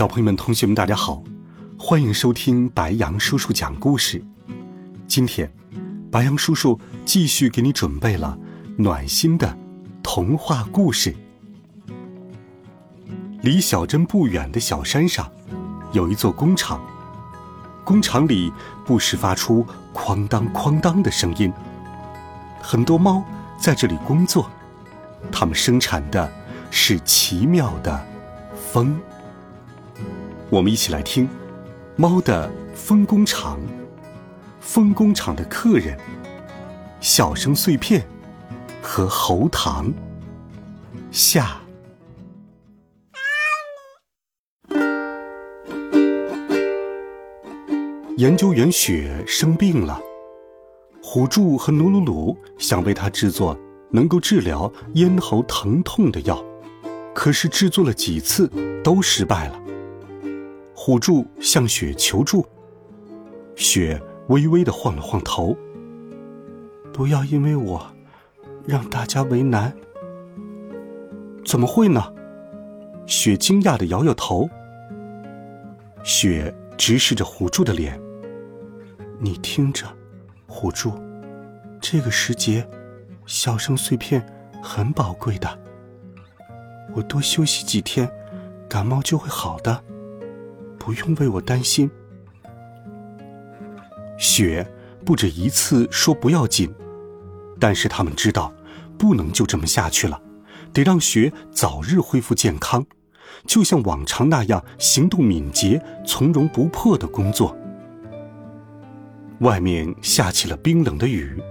小朋友们、同学们，大家好，欢迎收听白羊叔叔讲故事。今天，白羊叔叔继续给你准备了暖心的童话故事。离小镇不远的小山上，有一座工厂，工厂里不时发出哐当哐当的声音。很多猫在这里工作，它们生产的是奇妙的风。我们一起来听《猫的风工厂》。风工厂的客人，笑声碎片和喉糖。下。研究员雪生病了，虎柱和努鲁鲁想为他制作能够治疗咽喉疼痛的药，可是制作了几次都失败了。虎柱向雪求助，雪微微的晃了晃头。不要因为我，让大家为难。怎么会呢？雪惊讶的摇摇头。雪直视着虎柱的脸。你听着，虎柱，这个时节，笑声碎片很宝贵的。我多休息几天，感冒就会好的。不用为我担心。雪不止一次说不要紧，但是他们知道，不能就这么下去了，得让雪早日恢复健康，就像往常那样行动敏捷、从容不迫的工作。外面下起了冰冷的雨，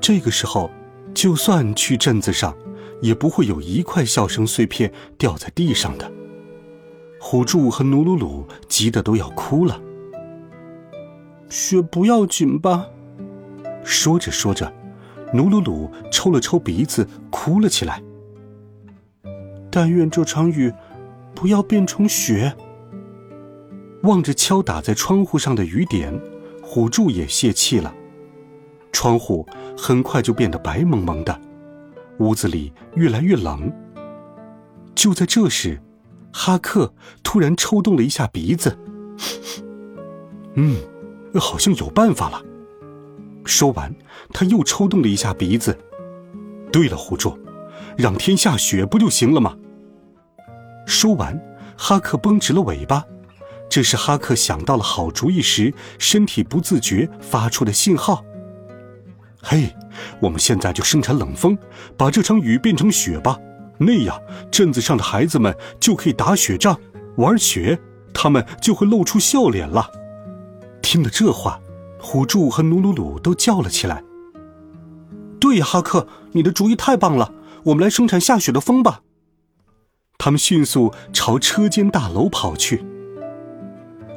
这个时候，就算去镇子上，也不会有一块笑声碎片掉在地上的。虎柱和努鲁鲁急得都要哭了。雪不要紧吧？说着说着，努鲁鲁抽了抽鼻子，哭了起来。但愿这场雨不要变成雪。望着敲打在窗户上的雨点，虎柱也泄气了。窗户很快就变得白蒙蒙的，屋子里越来越冷。就在这时。哈克突然抽动了一下鼻子，嗯，好像有办法了。说完，他又抽动了一下鼻子。对了，胡柱，让天下雪不就行了吗？说完，哈克绷直了尾巴。这是哈克想到了好主意时，身体不自觉发出的信号。嘿，我们现在就生产冷风，把这场雨变成雪吧。那样，镇子上的孩子们就可以打雪仗、玩雪，他们就会露出笑脸了。听了这话，虎柱和努鲁鲁都叫了起来：“对呀，哈克，你的主意太棒了！我们来生产下雪的风吧。”他们迅速朝车间大楼跑去。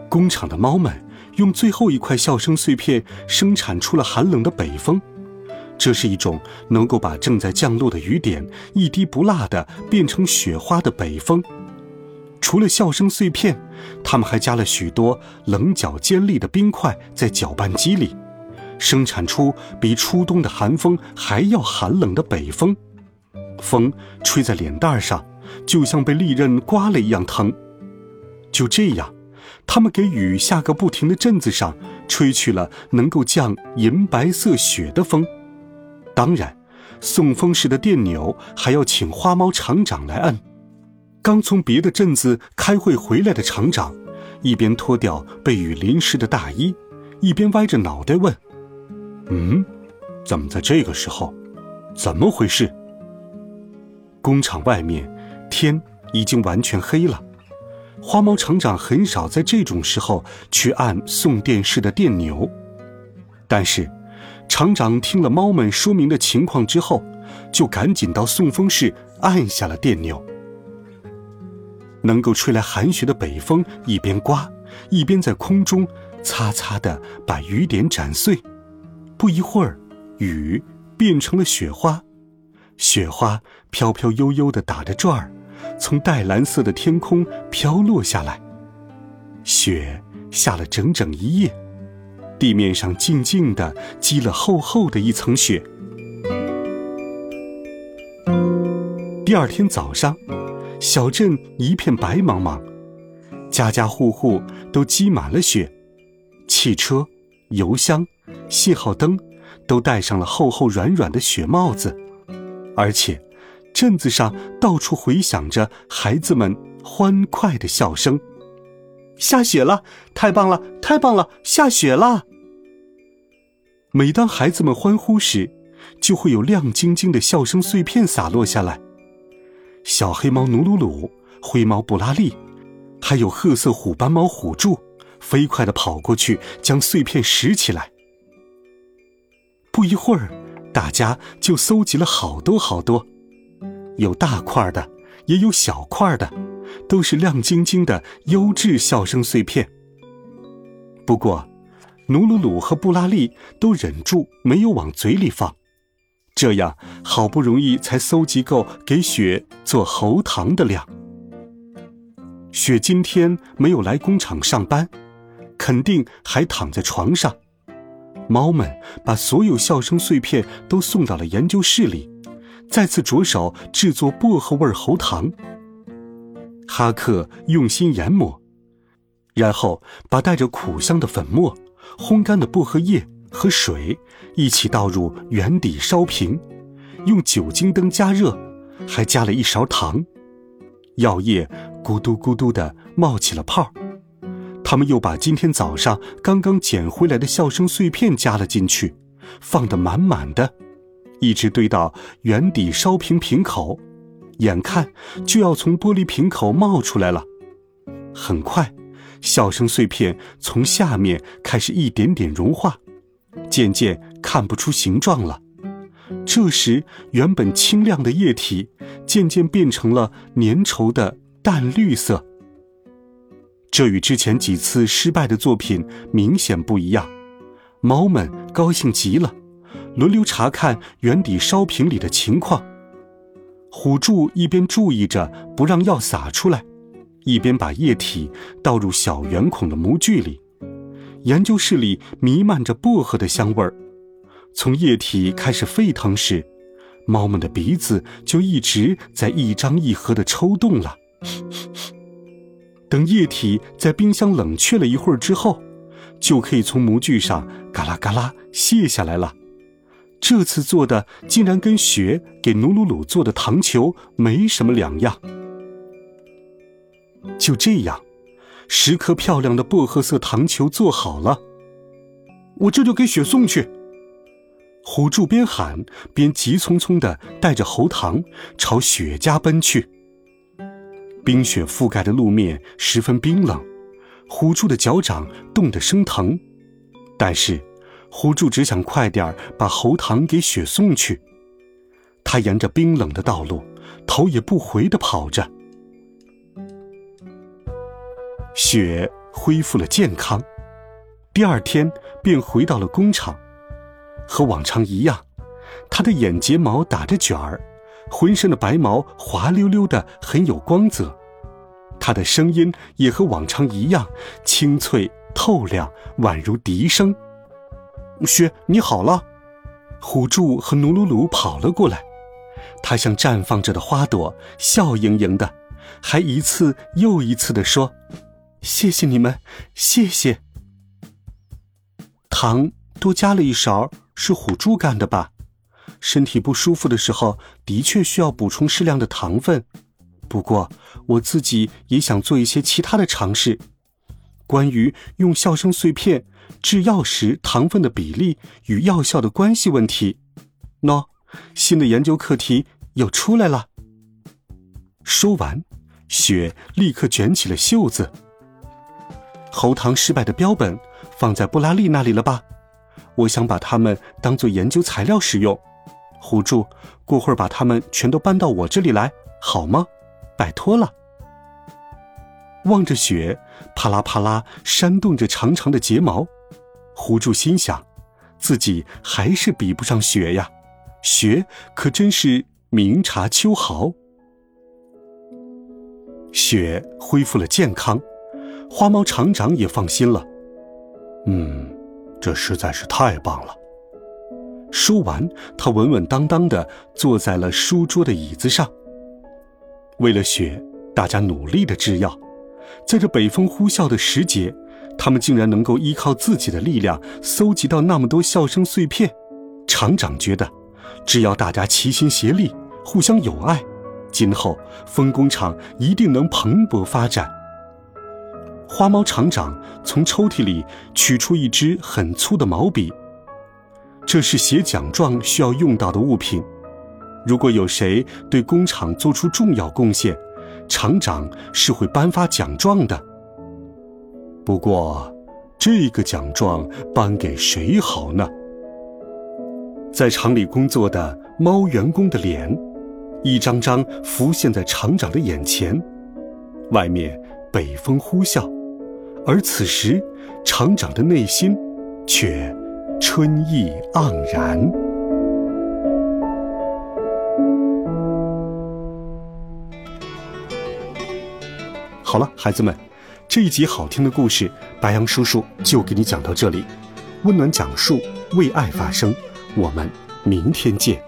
工厂的猫们用最后一块笑声碎片生产出了寒冷的北风。这是一种能够把正在降落的雨点一滴不落的变成雪花的北风。除了笑声碎片，他们还加了许多棱角尖利的冰块在搅拌机里，生产出比初冬的寒风还要寒冷的北风。风吹在脸蛋上，就像被利刃刮了一样疼。就这样，他们给雨下个不停的镇子上吹去了能够降银白色雪的风。当然，送风时的电钮还要请花猫厂长来按。刚从别的镇子开会回来的厂长，一边脱掉被雨淋湿的大衣，一边歪着脑袋问：“嗯，怎么在这个时候？怎么回事？”工厂外面天已经完全黑了，花猫厂长很少在这种时候去按送电室的电钮，但是。厂长听了猫们说明的情况之后，就赶紧到送风室按下了电钮。能够吹来寒雪的北风一边刮，一边在空中擦擦的把雨点斩碎。不一会儿，雨变成了雪花，雪花飘飘悠悠的打着转儿，从淡蓝色的天空飘落下来。雪下了整整一夜，地面上静静的积了厚厚的一层雪。第二天早上，小镇一片白茫茫，家家户户都积满了雪，汽车、油箱、信号灯都戴上了厚厚软软的雪帽子，而且，镇子上到处回响着孩子们欢快的笑声。下雪了，太棒了，太棒了，下雪了！每当孩子们欢呼时，就会有亮晶晶的笑声碎片洒落下来。小黑猫努鲁鲁、灰猫布拉利，还有褐色虎斑猫虎柱，飞快的跑过去将碎片拾起来。不一会儿，大家就搜集了好多好多，有大块的，也有小块的，都是亮晶晶的优质笑声碎片。不过，努鲁鲁和布拉利都忍住没有往嘴里放。这样好不容易才搜集够给雪做喉糖的量。雪今天没有来工厂上班，肯定还躺在床上。猫们把所有笑声碎片都送到了研究室里，再次着手制作薄荷味喉糖。哈克用心研磨，然后把带着苦香的粉末、烘干的薄荷叶。和水一起倒入圆底烧瓶，用酒精灯加热，还加了一勺糖，药液咕嘟咕嘟的冒起了泡。他们又把今天早上刚刚捡回来的笑声碎片加了进去，放得满满的，一直堆到圆底烧瓶瓶口，眼看就要从玻璃瓶口冒出来了。很快，笑声碎片从下面开始一点点融化。渐渐看不出形状了。这时，原本清亮的液体渐渐变成了粘稠的淡绿色。这与之前几次失败的作品明显不一样。猫们高兴极了，轮流查看圆底烧瓶里的情况。虎柱一边注意着不让药洒出来，一边把液体倒入小圆孔的模具里。研究室里弥漫着薄荷的香味儿，从液体开始沸腾时，猫们的鼻子就一直在一张一合的抽动了。等液体在冰箱冷却了一会儿之后，就可以从模具上嘎啦嘎啦卸下来了。这次做的竟然跟雪给努努鲁做的糖球没什么两样。就这样。十颗漂亮的薄荷色糖球做好了，我这就给雪送去。虎柱边喊边急匆匆的带着喉糖朝雪家奔去。冰雪覆盖的路面十分冰冷，虎柱的脚掌冻得生疼。但是，虎柱只想快点儿把喉糖给雪送去。他沿着冰冷的道路，头也不回的跑着。雪恢复了健康，第二天便回到了工厂。和往常一样，它的眼睫毛打着卷儿，浑身的白毛滑溜溜的，很有光泽。它的声音也和往常一样，清脆透亮，宛如笛声。雪，你好了！虎柱和努鲁鲁跑了过来，它像绽放着的花朵，笑盈盈的，还一次又一次的说。谢谢你们，谢谢。糖多加了一勺，是虎猪干的吧？身体不舒服的时候，的确需要补充适量的糖分。不过我自己也想做一些其他的尝试，关于用笑声碎片制药时糖分的比例与药效的关系问题。喏，新的研究课题又出来了。说完，雪立刻卷起了袖子。喉糖失败的标本放在布拉利那里了吧？我想把它们当做研究材料使用。虎柱，过会儿把它们全都搬到我这里来，好吗？拜托了。望着雪，啪啦啪啦扇动着长长的睫毛，狐柱心想，自己还是比不上雪呀，雪可真是明察秋毫。雪恢复了健康，花猫厂长也放心了。嗯，这实在是太棒了。说完，他稳稳当当的坐在了书桌的椅子上。为了雪，大家努力的制药，在这北风呼啸的时节，他们竟然能够依靠自己的力量搜集到那么多笑声碎片。厂长觉得，只要大家齐心协力，互相友爱，今后风工厂一定能蓬勃发展。花猫厂长从抽屉里取出一支很粗的毛笔。这是写奖状需要用到的物品。如果有谁对工厂做出重要贡献，厂长是会颁发奖状的。不过，这个奖状颁给谁好呢？在厂里工作的猫员工的脸，一张张浮现在厂长的眼前。外面北风呼啸，而此时，厂长的内心却……春意盎然。好了，孩子们，这一集好听的故事，白杨叔叔就给你讲到这里。温暖讲述，为爱发声。我们明天见，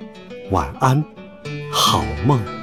晚安，好梦。